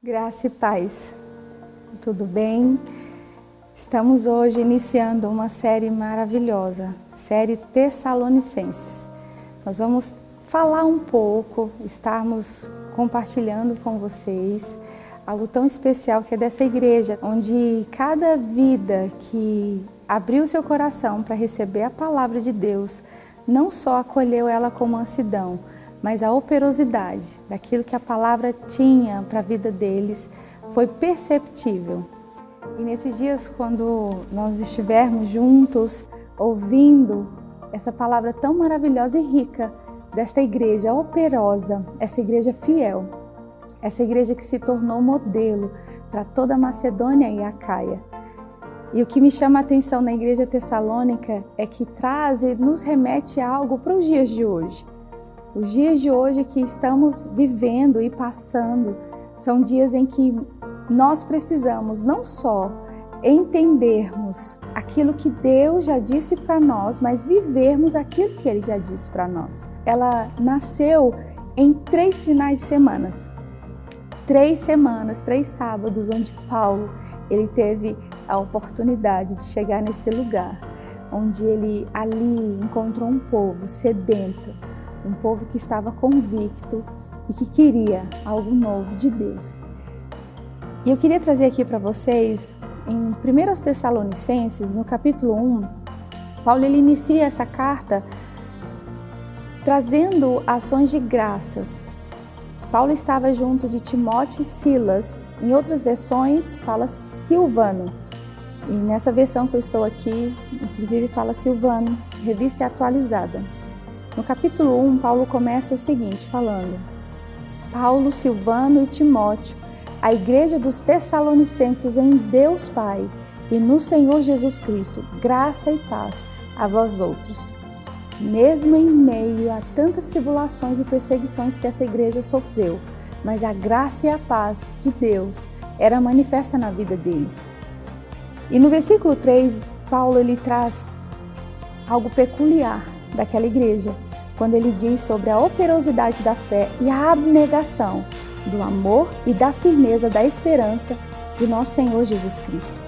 Graça e paz. Tudo bem? Estamos hoje iniciando uma série maravilhosa, série Tessalonicenses. Nós vamos falar um pouco, estarmos compartilhando com vocês algo tão especial que é dessa igreja, onde cada vida que abriu seu coração para receber a palavra de Deus, não só acolheu ela com mansidão, mas a operosidade daquilo que a palavra tinha para a vida deles foi perceptível. E nesses dias, quando nós estivermos juntos, ouvindo essa palavra tão maravilhosa e rica desta igreja operosa, essa igreja fiel, essa igreja que se tornou modelo para toda a Macedônia e a Caia. E o que me chama a atenção na igreja tessalônica é que traz e nos remete a algo para os dias de hoje. Os dias de hoje que estamos vivendo e passando são dias em que nós precisamos não só entendermos aquilo que Deus já disse para nós, mas vivermos aquilo que Ele já disse para nós. Ela nasceu em três finais de semanas, três semanas, três sábados, onde Paulo ele teve a oportunidade de chegar nesse lugar, onde ele ali encontrou um povo sedento, um povo que estava convicto e que queria algo novo de Deus. E eu queria trazer aqui para vocês, em 1 Tessalonicenses, no capítulo 1, Paulo ele inicia essa carta trazendo ações de graças. Paulo estava junto de Timóteo e Silas. Em outras versões fala Silvano. E nessa versão que eu estou aqui, inclusive fala Silvano, revista atualizada. No capítulo 1, Paulo começa o seguinte, falando: Paulo, Silvano e Timóteo a igreja dos Tessalonicenses em Deus Pai e no Senhor Jesus Cristo, graça e paz a vós outros. Mesmo em meio a tantas tribulações e perseguições que essa igreja sofreu, mas a graça e a paz de Deus era manifesta na vida deles. E no versículo 3, Paulo ele traz algo peculiar daquela igreja, quando ele diz sobre a operosidade da fé e a abnegação do amor e da firmeza da esperança de nosso Senhor Jesus Cristo.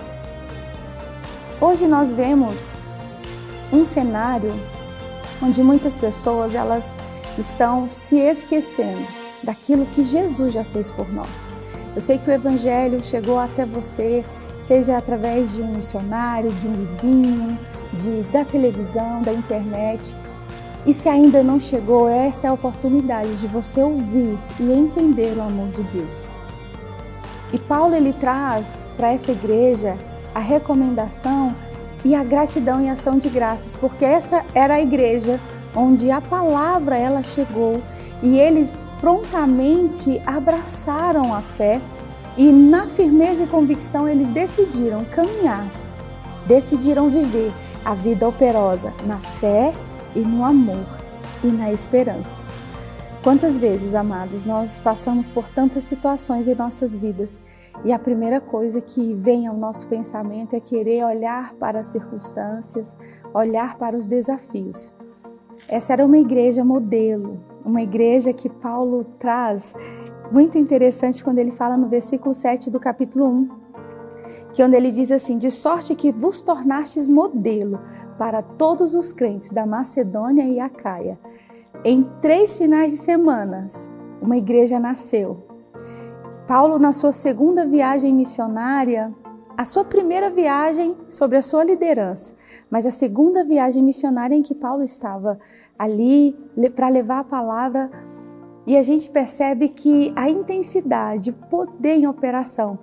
Hoje nós vemos um cenário onde muitas pessoas elas estão se esquecendo daquilo que Jesus já fez por nós. Eu sei que o evangelho chegou até você, seja através de um missionário, de um vizinho, de, da televisão, da internet, e se ainda não chegou, essa é a oportunidade de você ouvir e entender o amor de Deus. E Paulo ele traz para essa igreja a recomendação e a gratidão e ação de graças, porque essa era a igreja onde a palavra ela chegou e eles prontamente abraçaram a fé e na firmeza e convicção eles decidiram caminhar, decidiram viver a vida operosa na fé e no amor e na esperança. Quantas vezes, amados, nós passamos por tantas situações em nossas vidas e a primeira coisa que vem ao nosso pensamento é querer olhar para as circunstâncias, olhar para os desafios. Essa era uma igreja modelo, uma igreja que Paulo traz muito interessante quando ele fala no versículo 7 do capítulo 1, que onde ele diz assim: "De sorte que vos tornastes modelo para todos os crentes da Macedônia e Acaia. Em três finais de semanas, uma igreja nasceu. Paulo, na sua segunda viagem missionária, a sua primeira viagem sobre a sua liderança, mas a segunda viagem missionária em que Paulo estava ali para levar a palavra, e a gente percebe que a intensidade, o poder em operação,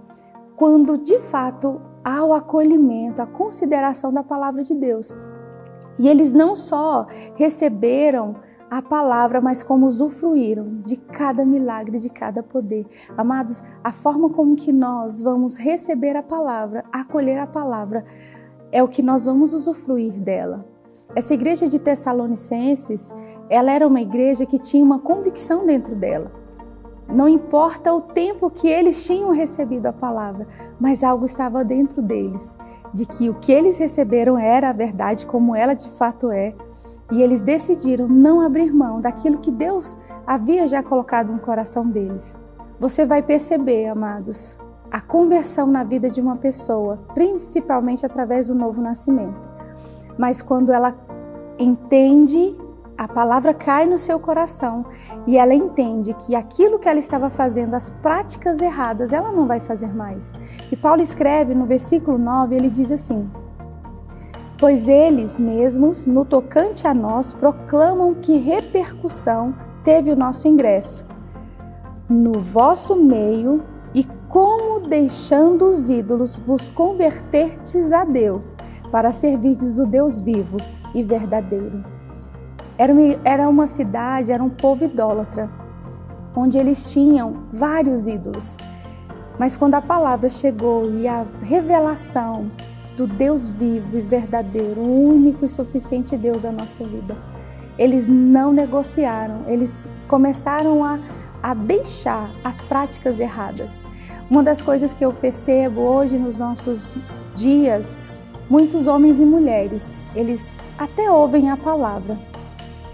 quando de fato ao acolhimento, à consideração da palavra de Deus. E eles não só receberam a palavra, mas como usufruíram de cada milagre, de cada poder. Amados, a forma como que nós vamos receber a palavra, acolher a palavra, é o que nós vamos usufruir dela. Essa igreja de Tessalonicenses, ela era uma igreja que tinha uma convicção dentro dela. Não importa o tempo que eles tinham recebido a palavra, mas algo estava dentro deles, de que o que eles receberam era a verdade como ela de fato é, e eles decidiram não abrir mão daquilo que Deus havia já colocado no coração deles. você vai perceber, amados, a conversão na vida de uma pessoa, principalmente através do novo nascimento. Mas quando ela entende, a palavra cai no seu coração e ela entende que aquilo que ela estava fazendo, as práticas erradas, ela não vai fazer mais. E Paulo escreve no versículo 9, ele diz assim: Pois eles mesmos, no tocante a nós, proclamam que repercussão teve o nosso ingresso no vosso meio e como deixando os ídolos vos convertertes a Deus para servirdes o Deus vivo e verdadeiro. Era uma, cidade, era um povo idólatra, onde eles tinham vários ídolos. Mas quando a palavra chegou e a revelação do Deus vivo e verdadeiro, único e suficiente Deus da nossa vida. Eles não negociaram, eles começaram a, a deixar as práticas erradas. Uma das coisas que eu percebo hoje nos nossos dias, muitos homens e mulheres, eles até ouvem a palavra,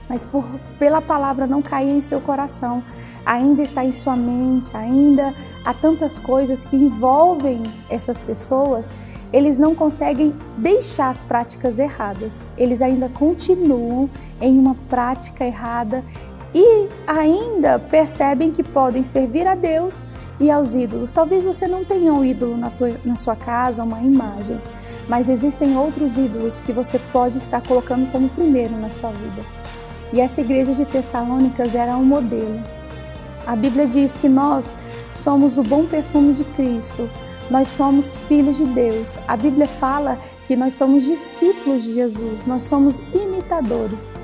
mas por, pela palavra não cair em seu coração, ainda está em sua mente, ainda há tantas coisas que envolvem essas pessoas eles não conseguem deixar as práticas erradas. Eles ainda continuam em uma prática errada e ainda percebem que podem servir a Deus e aos ídolos. Talvez você não tenha um ídolo na, tua, na sua casa, uma imagem, mas existem outros ídolos que você pode estar colocando como primeiro na sua vida. E essa igreja de Tessalônicas era um modelo. A Bíblia diz que nós somos o bom perfume de Cristo nós somos filhos de Deus. A Bíblia fala que nós somos discípulos de Jesus, nós somos imitadores.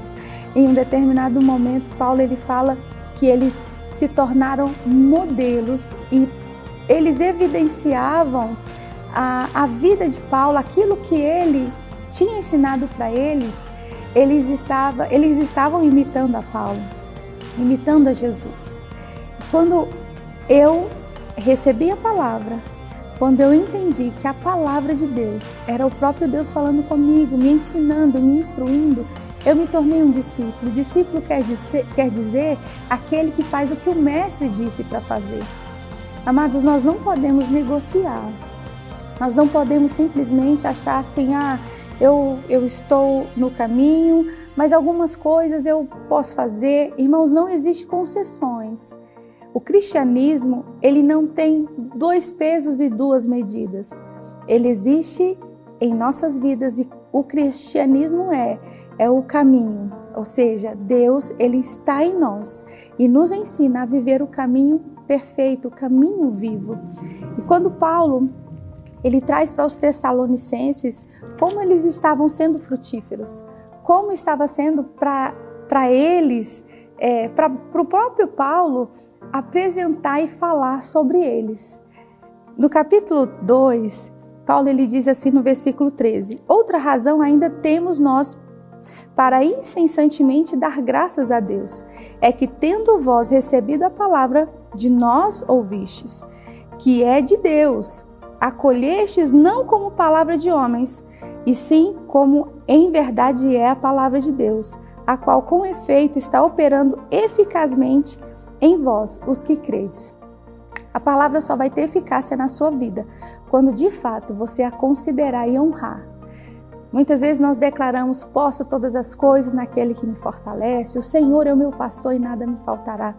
Em um determinado momento, Paulo ele fala que eles se tornaram modelos e eles evidenciavam a, a vida de Paulo, aquilo que ele tinha ensinado para eles, eles, estava, eles estavam imitando a Paulo, imitando a Jesus. Quando eu recebi a palavra, quando eu entendi que a palavra de Deus era o próprio Deus falando comigo, me ensinando, me instruindo, eu me tornei um discípulo. Discípulo quer dizer, quer dizer aquele que faz o que o mestre disse para fazer. Amados, nós não podemos negociar. Nós não podemos simplesmente achar assim, ah, eu, eu estou no caminho, mas algumas coisas eu posso fazer. Irmãos, não existe concessões. O cristianismo, ele não tem dois pesos e duas medidas. Ele existe em nossas vidas e o cristianismo é é o caminho, ou seja, Deus ele está em nós e nos ensina a viver o caminho perfeito, o caminho vivo. E quando Paulo ele traz para os Tessalonicenses como eles estavam sendo frutíferos, como estava sendo para eles, é, para o próprio Paulo, apresentar e falar sobre eles. No capítulo 2, Paulo ele diz assim no versículo 13: Outra razão ainda temos nós para incessantemente dar graças a Deus, é que tendo vós recebido a palavra de nós ouvistes, que é de Deus, acolhestes não como palavra de homens, e sim como em verdade é a palavra de Deus, a qual com efeito está operando eficazmente em vós, os que credes. A palavra só vai ter eficácia na sua vida quando de fato você a considerar e honrar. Muitas vezes nós declaramos: posso todas as coisas naquele que me fortalece, o Senhor é o meu pastor e nada me faltará.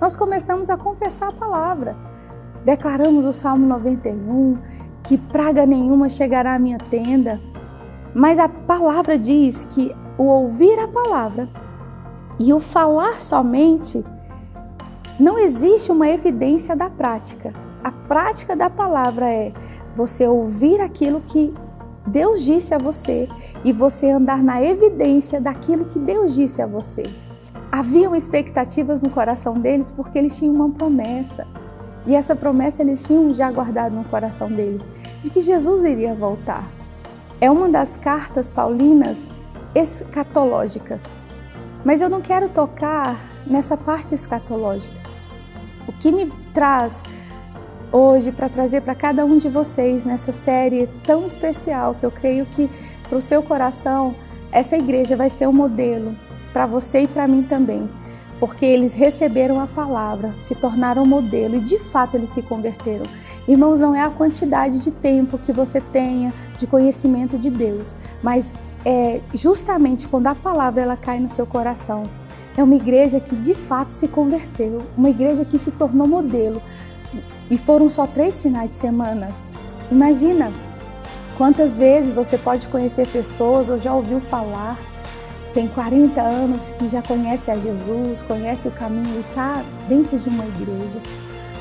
Nós começamos a confessar a palavra. Declaramos o Salmo 91, que praga nenhuma chegará à minha tenda. Mas a palavra diz que o ouvir a palavra e o falar somente não existe uma evidência da prática. A prática da palavra é você ouvir aquilo que Deus disse a você e você andar na evidência daquilo que Deus disse a você. Haviam expectativas no coração deles porque eles tinham uma promessa. E essa promessa eles tinham já guardado no coração deles, de que Jesus iria voltar. É uma das cartas paulinas escatológicas. Mas eu não quero tocar nessa parte escatológica. O que me traz hoje para trazer para cada um de vocês nessa série tão especial que eu creio que para o seu coração essa igreja vai ser um modelo para você e para mim também. Porque eles receberam a palavra, se tornaram modelo e de fato eles se converteram. Irmãos, não é a quantidade de tempo que você tenha de conhecimento de Deus, mas é justamente quando a palavra ela cai no seu coração. É uma igreja que de fato se converteu, uma igreja que se tornou modelo. E foram só três finais de semana. Imagina quantas vezes você pode conhecer pessoas ou já ouviu falar tem 40 anos que já conhece a Jesus, conhece o caminho, está dentro de uma igreja,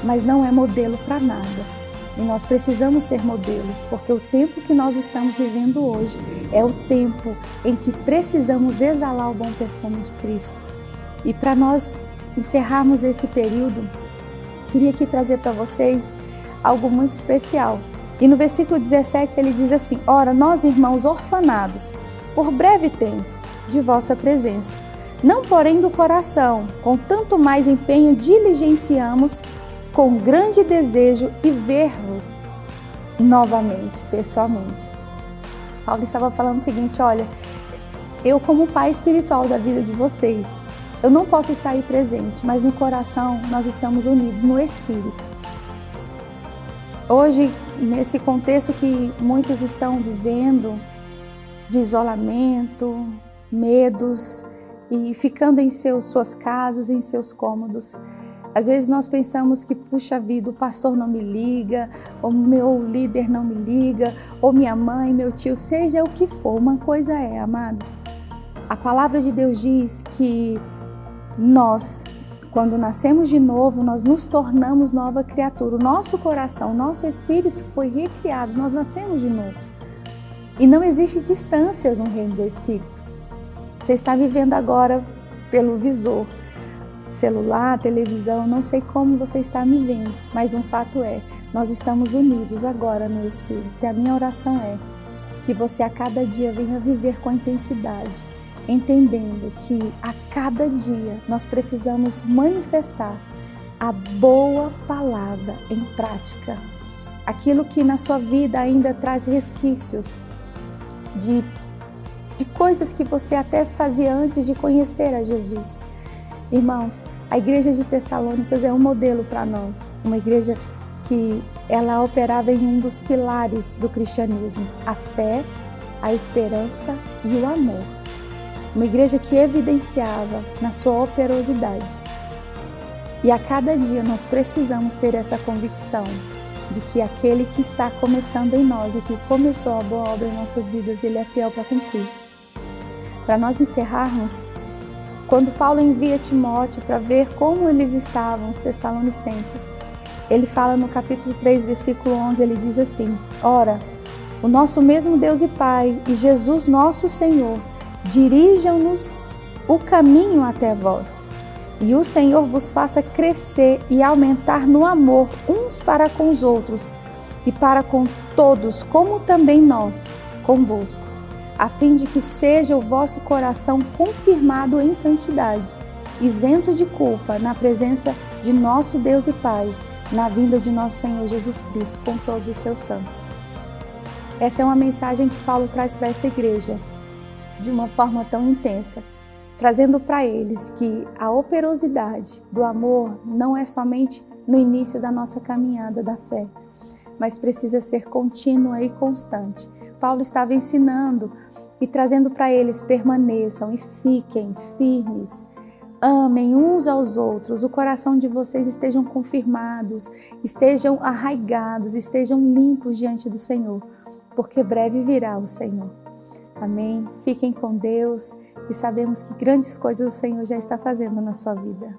mas não é modelo para nada. E nós precisamos ser modelos, porque o tempo que nós estamos vivendo hoje é o tempo em que precisamos exalar o bom perfume de Cristo. E para nós encerrarmos esse período, queria aqui trazer para vocês algo muito especial. E no versículo 17 ele diz assim: Ora, nós irmãos orfanados, por breve tempo, de vossa presença. Não, porém, do coração, com tanto mais empenho diligenciamos com grande desejo e ver-vos novamente, pessoalmente. Paulo estava falando o seguinte: olha, eu, como pai espiritual da vida de vocês, eu não posso estar aí presente, mas no coração nós estamos unidos no espírito. Hoje, nesse contexto que muitos estão vivendo, de isolamento, medos e ficando em seus, suas casas, em seus cômodos. Às vezes nós pensamos que, puxa vida, o pastor não me liga, ou meu líder não me liga, ou minha mãe, meu tio, seja o que for. Uma coisa é, amados, a palavra de Deus diz que nós, quando nascemos de novo, nós nos tornamos nova criatura. O nosso coração, o nosso espírito foi recriado, nós nascemos de novo. E não existe distância no reino do espírito. Você está vivendo agora pelo visor, celular, televisão, não sei como você está me vendo, mas um fato é, nós estamos unidos agora no Espírito. E a minha oração é que você a cada dia venha viver com intensidade, entendendo que a cada dia nós precisamos manifestar a boa palavra em prática. Aquilo que na sua vida ainda traz resquícios de de coisas que você até fazia antes de conhecer a Jesus. Irmãos, a igreja de Tessalônicas é um modelo para nós, uma igreja que ela operava em um dos pilares do cristianismo, a fé, a esperança e o amor. Uma igreja que evidenciava na sua operosidade. E a cada dia nós precisamos ter essa convicção de que aquele que está começando em nós e que começou a boa obra em nossas vidas, ele é fiel para cumprir. Para nós encerrarmos, quando Paulo envia Timóteo para ver como eles estavam, os Tessalonicenses, ele fala no capítulo 3, versículo 11, ele diz assim: Ora, o nosso mesmo Deus e Pai e Jesus nosso Senhor dirijam-nos o caminho até vós. E o Senhor vos faça crescer e aumentar no amor uns para com os outros e para com todos, como também nós convosco a fim de que seja o vosso coração confirmado em santidade, isento de culpa na presença de nosso Deus e Pai, na vinda de nosso Senhor Jesus Cristo com todos os seus santos. Essa é uma mensagem que Paulo traz para esta igreja de uma forma tão intensa, trazendo para eles que a operosidade do amor não é somente no início da nossa caminhada da fé, mas precisa ser contínua e constante. Paulo estava ensinando e trazendo para eles: permaneçam e fiquem firmes. Amem uns aos outros, o coração de vocês estejam confirmados, estejam arraigados, estejam limpos diante do Senhor, porque breve virá o Senhor. Amém. Fiquem com Deus e sabemos que grandes coisas o Senhor já está fazendo na sua vida.